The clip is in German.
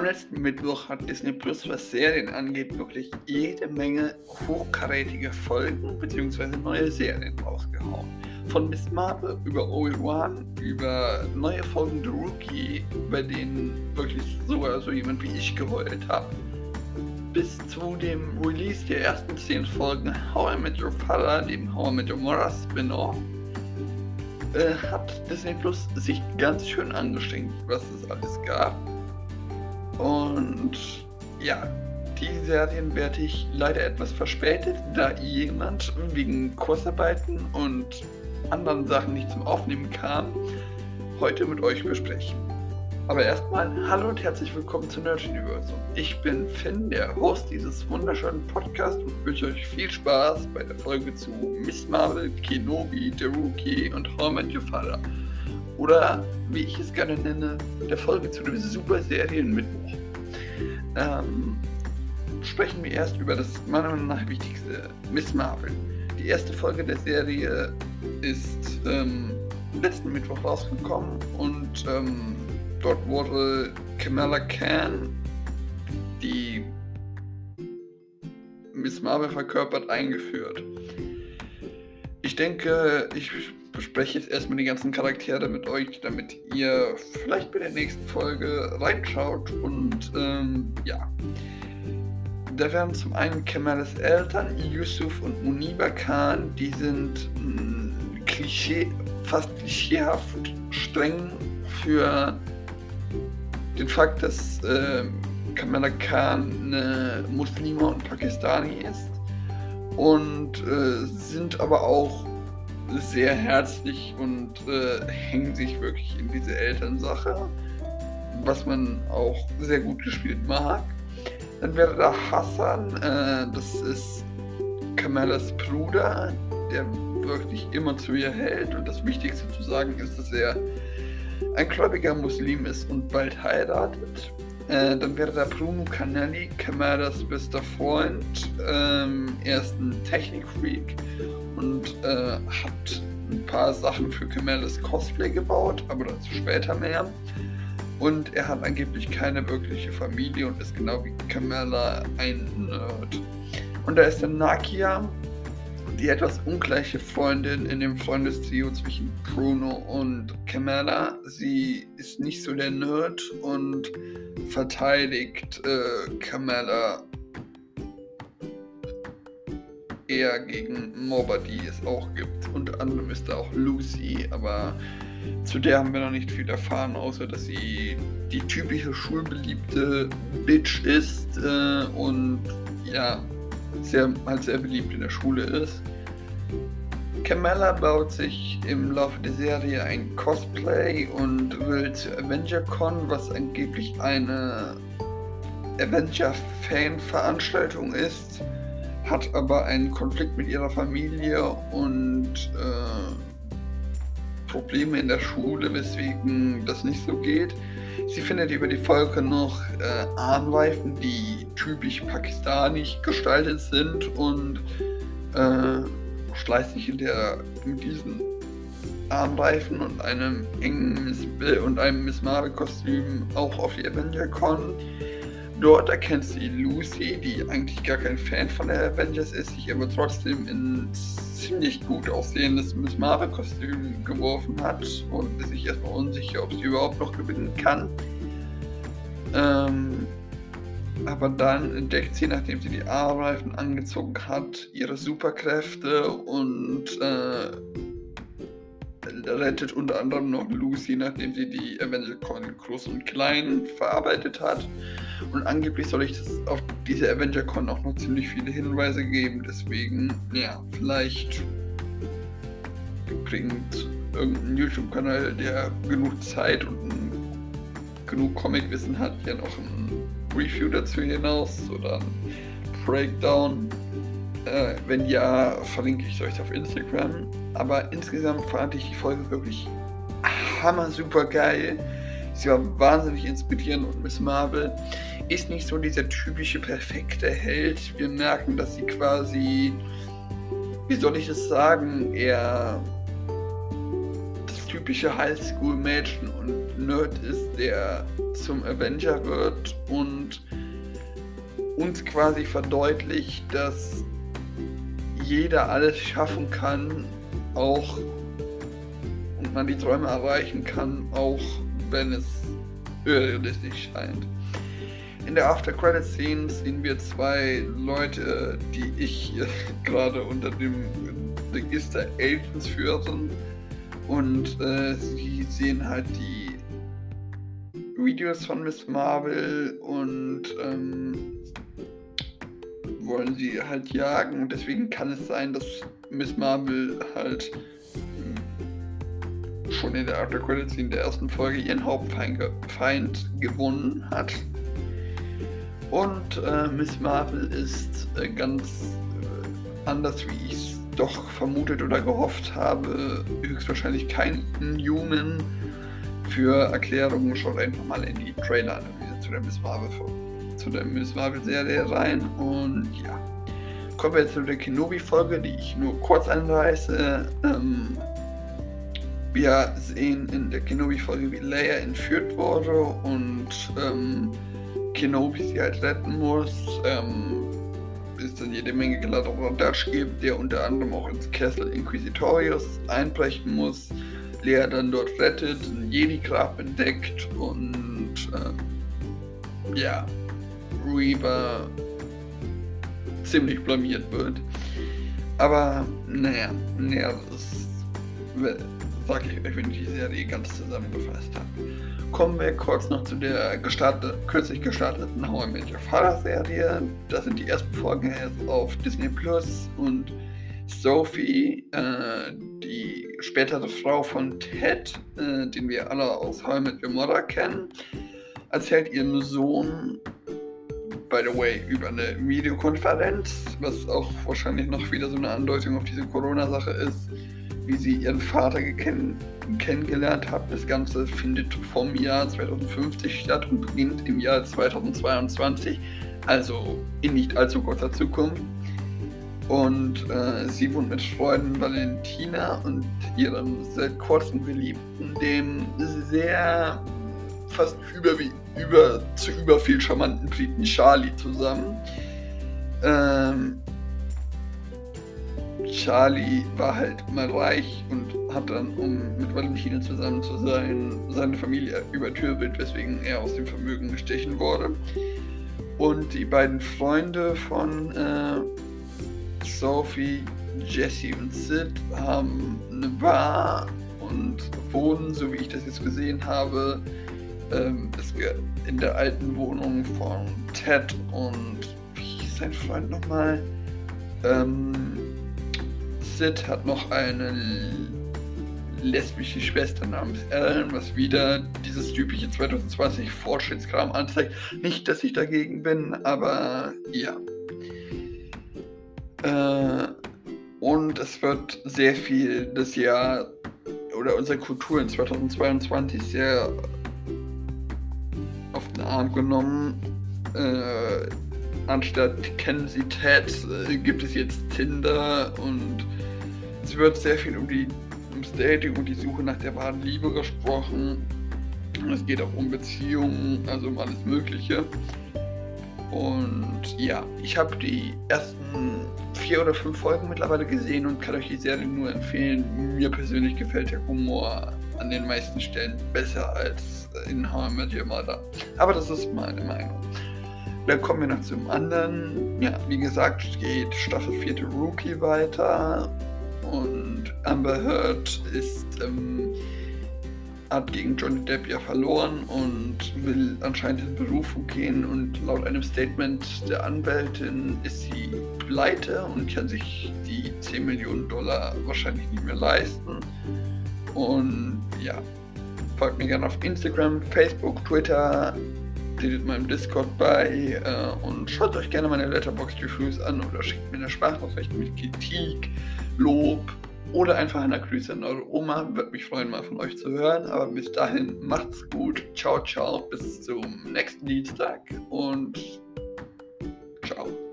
Am letzten Mittwoch hat Disney Plus, was Serien angeht, wirklich jede Menge hochkarätige Folgen bzw. neue Serien rausgehauen. Von Miss Marvel über Obi-Wan, über neue Folgen The Rookie, bei denen wirklich sogar so jemand wie ich geheult habe, bis zu dem Release der ersten 10 Folgen How I Met Your Father, dem How I Met Your Mother Spin-Off, äh, hat Disney Plus sich ganz schön angestrengt, was es alles gab. Und ja, die Serien werde ich leider etwas verspätet, da jemand wegen Kursarbeiten und anderen Sachen nicht zum Aufnehmen kam, heute mit euch besprechen. Aber erstmal hallo und herzlich willkommen zu Nerd Universum. Ich bin Finn, der Host dieses wunderschönen Podcasts und wünsche euch viel Spaß bei der Folge zu Miss Marvel, Kenobi, The Rookie und I Met Your Father. Oder wie ich es gerne nenne, der Folge zu dem Super Serienmittwoch. Ähm, sprechen wir erst über das meiner Meinung nach wichtigste, Miss Marvel. Die erste Folge der Serie ist ähm, letzten Mittwoch rausgekommen und ähm, dort wurde Kamala Khan, die Miss Marvel verkörpert, eingeführt. Ich denke, ich bespreche jetzt erstmal die ganzen Charaktere mit euch, damit ihr vielleicht bei der nächsten Folge reinschaut. Und ähm, ja, da wären zum einen Kemalas Eltern, Yusuf und Muniba Khan, die sind mh, mm, Klischee, fast klischeehaft streng für den Fakt, dass äh, Kamala Khan eine Muslima und Pakistani ist und äh, sind aber auch sehr herzlich und äh, hängen sich wirklich in diese Elternsache, was man auch sehr gut gespielt mag. Dann wäre da Hassan, äh, das ist Kamalas Bruder, der wirklich immer zu ihr hält und das Wichtigste zu sagen ist, dass er ein gläubiger Muslim ist und bald heiratet. Äh, dann wäre da Bruno Canelli, Kamaras bester Freund. Ähm, er ist ein Technikfreak und äh, hat ein paar Sachen für Kamaras Cosplay gebaut, aber dazu später mehr. Und er hat angeblich keine wirkliche Familie und ist genau wie Kamala ein Nerd. Und da ist dann Nakia, die etwas ungleiche Freundin in dem Freundestrio zwischen Bruno und Kamala. Sie ist nicht so der Nerd und verteidigt äh, Kamala eher gegen Mobber, die es auch gibt. Unter anderem ist da auch Lucy, aber zu der haben wir noch nicht viel erfahren, außer dass sie die typische schulbeliebte Bitch ist äh, und ja, sehr, halt sehr beliebt in der Schule ist. Kamala baut sich im Laufe der Serie ein Cosplay und will zu AvengerCon, was angeblich eine Avenger-Fan-Veranstaltung ist hat aber einen Konflikt mit ihrer Familie und äh, Probleme in der Schule, weswegen das nicht so geht. Sie findet über die Folge noch äh, Armreifen, die typisch pakistanisch gestaltet sind und äh, schleißt sich in der, mit diesen Armreifen und einem engen Miss, und einem Miss Marvel Kostüm auch auf die Avenger Con. Dort erkennt sie Lucy, die eigentlich gar kein Fan von der Avengers ist, sich aber trotzdem in ziemlich gut aussehendes Miss Marvel-Kostüm geworfen hat und ist sich erstmal unsicher, ob sie überhaupt noch gewinnen kann. Ähm, aber dann entdeckt sie, nachdem sie die A-Reifen angezogen hat, ihre Superkräfte und äh, rettet unter anderem noch Lucy, nachdem sie die Avenger-Con groß und klein verarbeitet hat. Und angeblich soll ich das auf diese Avenger-Con auch noch ziemlich viele Hinweise geben. Deswegen, ja, vielleicht bringt irgendein YouTube-Kanal, der genug Zeit und genug Comic-Wissen hat, ja noch ein Review dazu hinaus oder ein Breakdown. Äh, wenn ja, verlinke ich euch auf Instagram. Aber insgesamt fand ich die Folge wirklich hammer super geil. Sie war wahnsinnig inspirierend und Miss Marvel ist nicht so dieser typische perfekte Held. Wir merken, dass sie quasi, wie soll ich es sagen, eher das typische Highschool-Mädchen und Nerd ist, der zum Avenger wird und uns quasi verdeutlicht, dass jeder alles schaffen kann, auch und man die Träume erreichen kann, auch wenn es irrealistisch scheint. In der After Credit Scene sehen wir zwei Leute, die ich gerade unter dem Register Agents führen und äh, sie sehen halt die Videos von Miss Marvel und ähm, wollen sie halt jagen. Und deswegen kann es sein, dass Miss Marvel halt hm, schon in der After Credits in der ersten Folge ihren Hauptfeind Feind gewonnen hat. Und äh, Miss Marvel ist äh, ganz äh, anders, wie ich es doch vermutet oder gehofft habe, höchstwahrscheinlich keinen Jungen. Für Erklärungen schaut einfach mal in die Trailer-Analyse zu der Miss Marvel vor zu der Miss Marvel-Serie rein. Und ja, kommen wir zu der Kenobi-Folge, die ich nur kurz anreiße. Ähm, wir sehen in der Kenobi-Folge, wie Leia entführt wurde und ähm, Kenobi sie halt retten muss. Ähm, es dann jede Menge Kladderadatsch gibt, der unter anderem auch ins Kessel Inquisitorius einbrechen muss. Leia dann dort rettet, ein Jedi-Grab entdeckt und äh, ja, Reaver ziemlich blamiert wird. Aber naja, naja, das sage ich euch, wenn ich die Serie ganz zusammengefasst habe. Kommen wir kurz noch zu der gestartet, kürzlich gestarteten How I Met Your Father Serie. Das sind die ersten Folgen jetzt auf Disney Plus und Sophie, äh, die spätere Frau von Ted, äh, den wir alle aus How I Met Your Mother kennen, erzählt ihrem Sohn by the way, über eine Videokonferenz, was auch wahrscheinlich noch wieder so eine Andeutung auf diese Corona-Sache ist, wie sie ihren Vater kenn kennengelernt hat. Das Ganze findet vom Jahr 2050 statt und beginnt im Jahr 2022, also in nicht allzu kurzer Zukunft. Und äh, sie wohnt mit Freunden Valentina und ihrem seit kurzem Geliebten, dem sehr fast über, über, zu über viel charmanten Briten Charlie zusammen. Ähm, Charlie war halt mal reich und hat dann, um mit Valentina zusammen zu sein, seine Familie übertürbelt, weswegen er aus dem Vermögen gestechen wurde. Und die beiden Freunde von äh, Sophie, Jesse und Sid haben eine Bar und wohnen, so wie ich das jetzt gesehen habe, ähm, in der alten Wohnung von Ted und wie hieß sein Freund nochmal? Ähm, Sid hat noch eine lesbische Schwester namens Ellen, was wieder dieses typische 2020 Fortschrittskram anzeigt. Nicht, dass ich dagegen bin, aber ja. Äh, und es wird sehr viel das Jahr oder unsere Kultur in 2022 sehr Arm genommen. Äh, anstatt kennen Sie Ted, äh, gibt es jetzt Tinder und es wird sehr viel um die ums Dating und die Suche nach der wahren Liebe gesprochen. Es geht auch um Beziehungen, also um alles Mögliche. Und ja, ich habe die ersten vier oder fünf Folgen mittlerweile gesehen und kann euch die Serie nur empfehlen. Mir persönlich gefällt der Humor an den meisten Stellen besser als in How I Met Your Mother. Aber das ist meine Meinung. Dann kommen wir noch zum anderen. Ja, wie gesagt, geht Staffel 4 Rookie weiter und Amber Heard ist ähm, hat gegen Johnny Depp ja verloren und will anscheinend in Berufung gehen und laut einem Statement der Anwältin ist sie pleite und kann sich die 10 Millionen Dollar wahrscheinlich nicht mehr leisten. Und ja, folgt mir gerne auf Instagram, Facebook, Twitter, tretet meinem Discord bei äh, und schaut euch gerne meine Letterboxd Reviews an oder schickt mir eine Sprachnachricht mit Kritik, Lob oder einfach eine Grüße an eure Oma. Würde mich freuen, mal von euch zu hören. Aber bis dahin macht's gut. Ciao, ciao. Bis zum nächsten Dienstag und ciao.